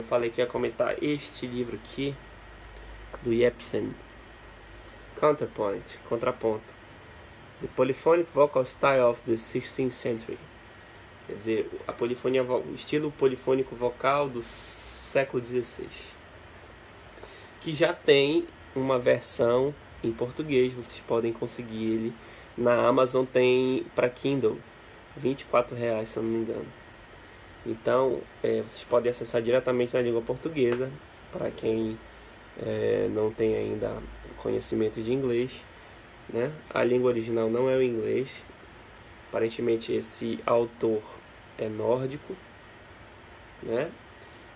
Eu falei que ia comentar este livro aqui do Jepsen. Counterpoint, contraponto. The Polyphonic Vocal Style of the 16th Century. Quer dizer, a polifonia, o estilo polifônico vocal do século XVI. Que já tem uma versão em português, vocês podem conseguir ele na Amazon tem para Kindle, 24 reais se eu não me engano. Então, é, vocês podem acessar diretamente na língua portuguesa, para quem é, não tem ainda conhecimento de inglês. Né? A língua original não é o inglês. Aparentemente, esse autor é nórdico. Né?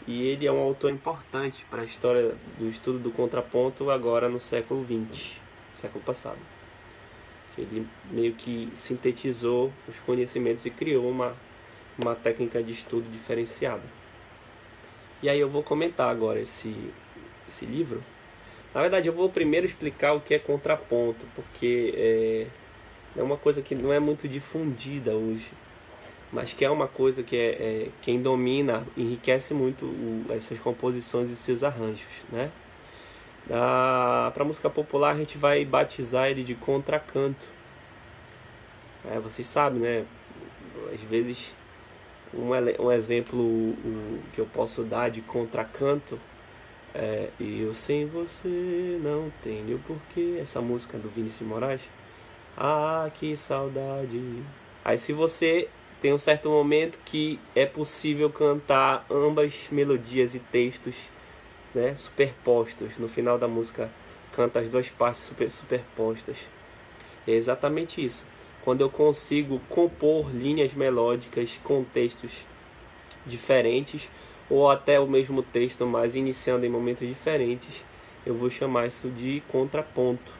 E ele é um autor importante para a história do estudo do contraponto agora no século XX, século passado. Ele meio que sintetizou os conhecimentos e criou uma uma técnica de estudo diferenciada. E aí eu vou comentar agora esse, esse livro. Na verdade, eu vou primeiro explicar o que é contraponto, porque é, é uma coisa que não é muito difundida hoje, mas que é uma coisa que é, é quem domina enriquece muito o, essas composições e seus arranjos, né? Para música popular a gente vai batizar ele de contracanto. É, vocês sabem, né? Às vezes um, um exemplo um, que eu posso dar de contracanto é Eu Sem Você Não Tenho Porquê, essa música do Vinícius Moraes. Ah, que saudade. Aí se você tem um certo momento que é possível cantar ambas melodias e textos né, superpostos. No final da música canta as duas partes super, superpostas. É exatamente isso quando eu consigo compor linhas melódicas com textos diferentes ou até o mesmo texto, mas iniciando em momentos diferentes, eu vou chamar isso de contraponto,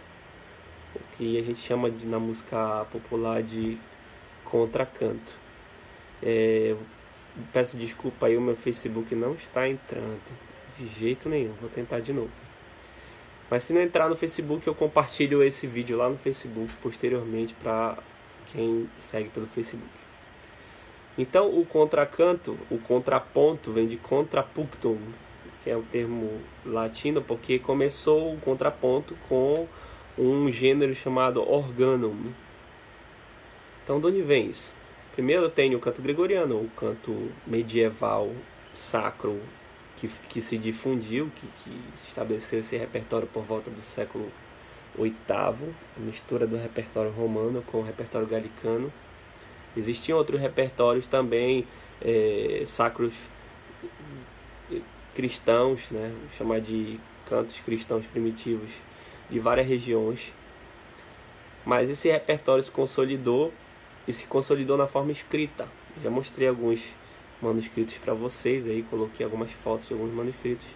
o que a gente chama de, na música popular de contracanto. É, peço desculpa aí, o meu Facebook não está entrando de jeito nenhum, vou tentar de novo. Mas se não entrar no Facebook, eu compartilho esse vídeo lá no Facebook posteriormente para quem segue pelo Facebook. Então, o contracanto, o contraponto, vem de contrapunctum, que é um termo latino, porque começou o contraponto com um gênero chamado organum. Então, de onde vem isso? Primeiro tem o canto gregoriano, o canto medieval sacro que, que se difundiu, que, que se estabeleceu esse repertório por volta do século oitavo, mistura do repertório romano com o repertório galicano. Existiam outros repertórios também é, sacros cristãos, né, chamar de cantos cristãos primitivos de várias regiões. Mas esse repertório se consolidou e se consolidou na forma escrita. Já mostrei alguns manuscritos para vocês aí, coloquei algumas fotos de alguns manuscritos.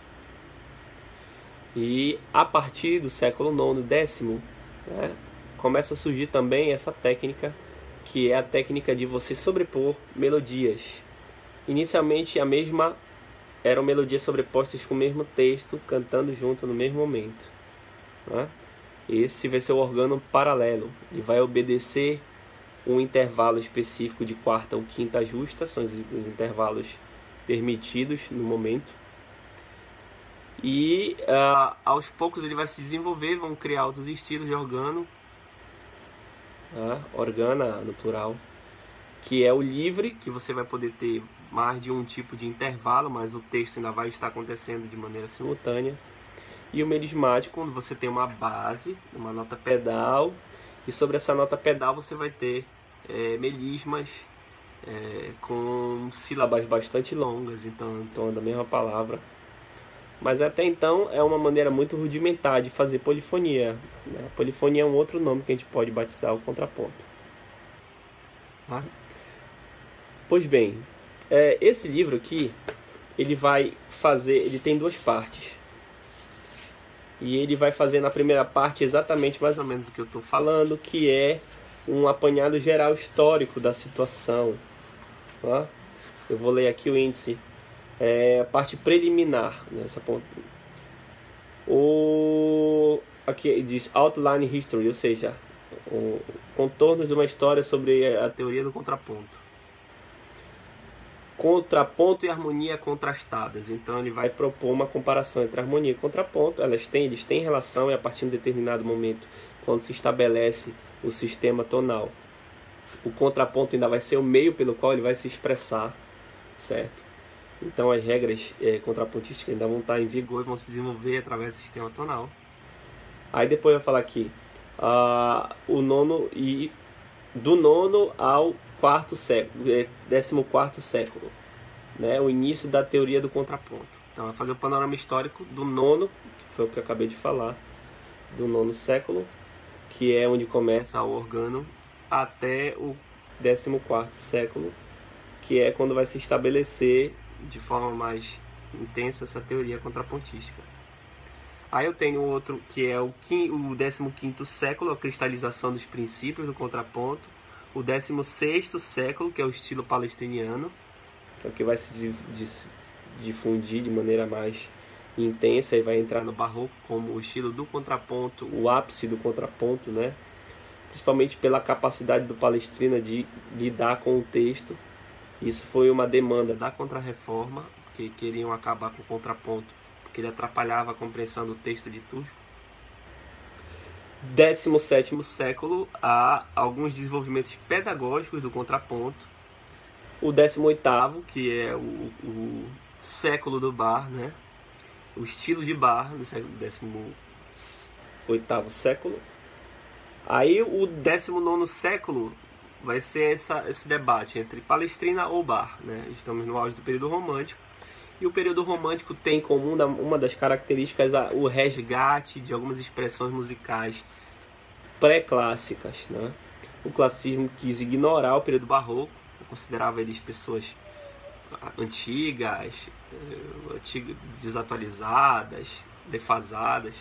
E a partir do século IX, décimo, né, começa a surgir também essa técnica que é a técnica de você sobrepor melodias. Inicialmente a mesma eram melodias sobrepostas com o mesmo texto, cantando junto no mesmo momento. Né? Esse vai ser o órgão paralelo e vai obedecer um intervalo específico de quarta ou quinta justa, são os intervalos permitidos no momento e uh, aos poucos ele vai se desenvolver, vão criar outros estilos de organo, uh, organa no plural, que é o livre, que você vai poder ter mais de um tipo de intervalo, mas o texto ainda vai estar acontecendo de maneira simultânea. E o melismático, quando você tem uma base, uma nota pedal, e sobre essa nota pedal você vai ter é, melismas é, com sílabas bastante longas, então em torno da mesma palavra mas até então é uma maneira muito rudimentar de fazer polifonia. Né? Polifonia é um outro nome que a gente pode batizar o contraponto. Ah. Pois bem, é, esse livro aqui ele vai fazer, ele tem duas partes. E ele vai fazer na primeira parte exatamente mais ou menos o que eu estou falando, que é um apanhado geral histórico da situação. Eu vou ler aqui o índice é, a parte preliminar nessa ponta. O aqui diz outline history, ou seja, o contorno de uma história sobre a teoria do contraponto. contraponto e harmonia contrastadas. Então ele vai propor uma comparação entre harmonia e contraponto. Elas têm, eles têm relação e a partir de um determinado momento, quando se estabelece o sistema tonal, o contraponto ainda vai ser o meio pelo qual ele vai se expressar, certo? Então as regras é, contrapontísticas ainda vão estar em vigor e vão se desenvolver através do sistema tonal. Aí depois eu vou falar aqui uh, o nono e do nono ao quarto século, é, décimo quarto século, né? O início da teoria do contraponto. Então vai fazer o panorama histórico do nono, que foi o que eu acabei de falar, do nono século, que é onde começa o organo, até o décimo quarto século, que é quando vai se estabelecer de forma mais intensa essa teoria contrapontística. Aí eu tenho outro que é o, 15 século, a cristalização dos princípios do contraponto. O 16 século, que é o estilo palestriniano, que é o que vai se difundir de maneira mais intensa e vai entrar no barroco como o estilo do contraponto, o ápice do contraponto, né? Principalmente pela capacidade do palestrina de lidar com o texto isso foi uma demanda da Contra-Reforma, que queriam acabar com o contraponto, porque ele atrapalhava a compreensão do texto de Tusco. 17 século, há alguns desenvolvimentos pedagógicos do contraponto. O 18, que é o, o século do bar, né? o estilo de bar do 18 século. Aí o 19 século vai ser essa, esse debate entre Palestrina ou Bar. Né? Estamos no auge do período romântico. E o período romântico tem como uma das características o resgate de algumas expressões musicais pré-clássicas. Né? O classicismo quis ignorar o período barroco, considerava eles pessoas antigas, eh, desatualizadas, defasadas,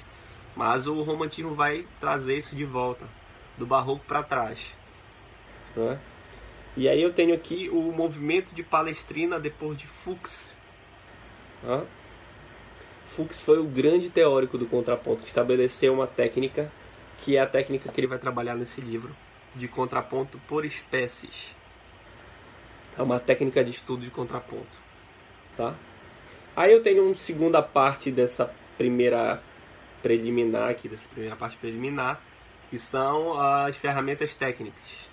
mas o romantismo vai trazer isso de volta, do barroco para trás. Né? E aí eu tenho aqui o movimento de Palestrina depois de Fuchs. Né? Fuchs foi o grande teórico do contraponto que estabeleceu uma técnica que é a técnica que ele vai trabalhar nesse livro de contraponto por espécies. É uma técnica de estudo de contraponto, tá? Aí eu tenho uma segunda parte dessa primeira preliminar aqui, dessa primeira parte preliminar, que são as ferramentas técnicas.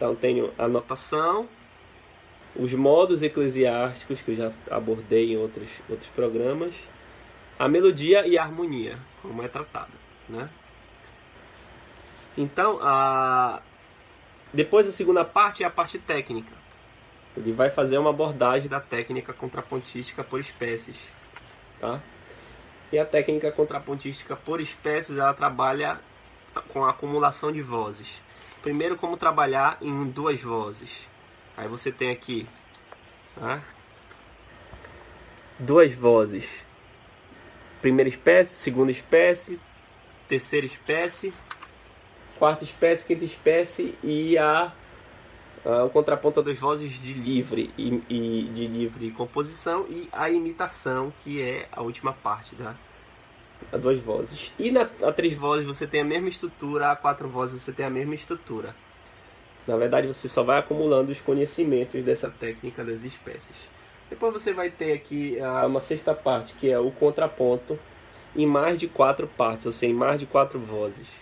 Então tenho a notação, os modos eclesiásticos que eu já abordei em outros, outros programas, a melodia e a harmonia, como é tratada, né? Então, a depois a segunda parte é a parte técnica. Ele vai fazer uma abordagem da técnica contrapontística por espécies, tá? E a técnica contrapontística por espécies, ela trabalha com a acumulação de vozes. Primeiro, como trabalhar em duas vozes. Aí você tem aqui tá? duas vozes. Primeira espécie, segunda espécie, terceira espécie, quarta espécie, quinta espécie e a, a o contraponto das vozes de livre e, e de livre composição e a imitação que é a última parte da a duas vozes. E na a três vozes você tem a mesma estrutura, a quatro vozes você tem a mesma estrutura. Na verdade, você só vai acumulando os conhecimentos dessa técnica das espécies. Depois você vai ter aqui ah, uma sexta parte, que é o contraponto, em mais de quatro partes, ou seja, em mais de quatro vozes.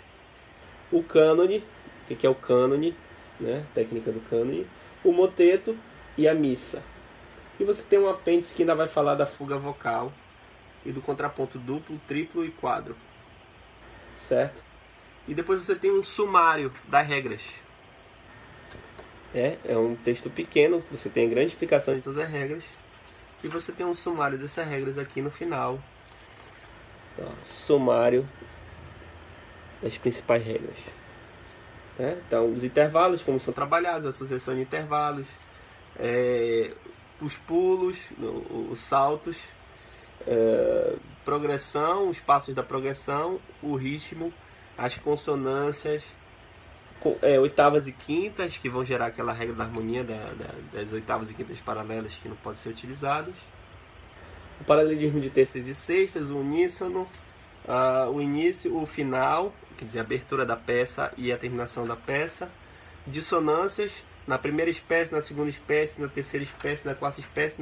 O cânone, o que é o cânone, né? técnica do cânone, o moteto e a missa. E você tem um apêndice que ainda vai falar da fuga vocal, e do contraponto duplo, triplo e quádruplo. Certo? E depois você tem um sumário das regras. É, é um texto pequeno, você tem a grande explicação de todas as regras. E você tem um sumário dessas regras aqui no final. Então, sumário das principais regras. É, então, os intervalos, como são trabalhados, a sucessão de intervalos, é, os pulos, os saltos, é, progressão, os passos da progressão, o ritmo, as consonâncias, é, oitavas e quintas, que vão gerar aquela regra da harmonia da, da, das oitavas e quintas paralelas que não podem ser utilizadas. O paralelismo de terças e sextas, o uníssono, uh, o início, o final, quer dizer, a abertura da peça e a terminação da peça. Dissonâncias, na primeira espécie, na segunda espécie, na terceira espécie, na quarta espécie,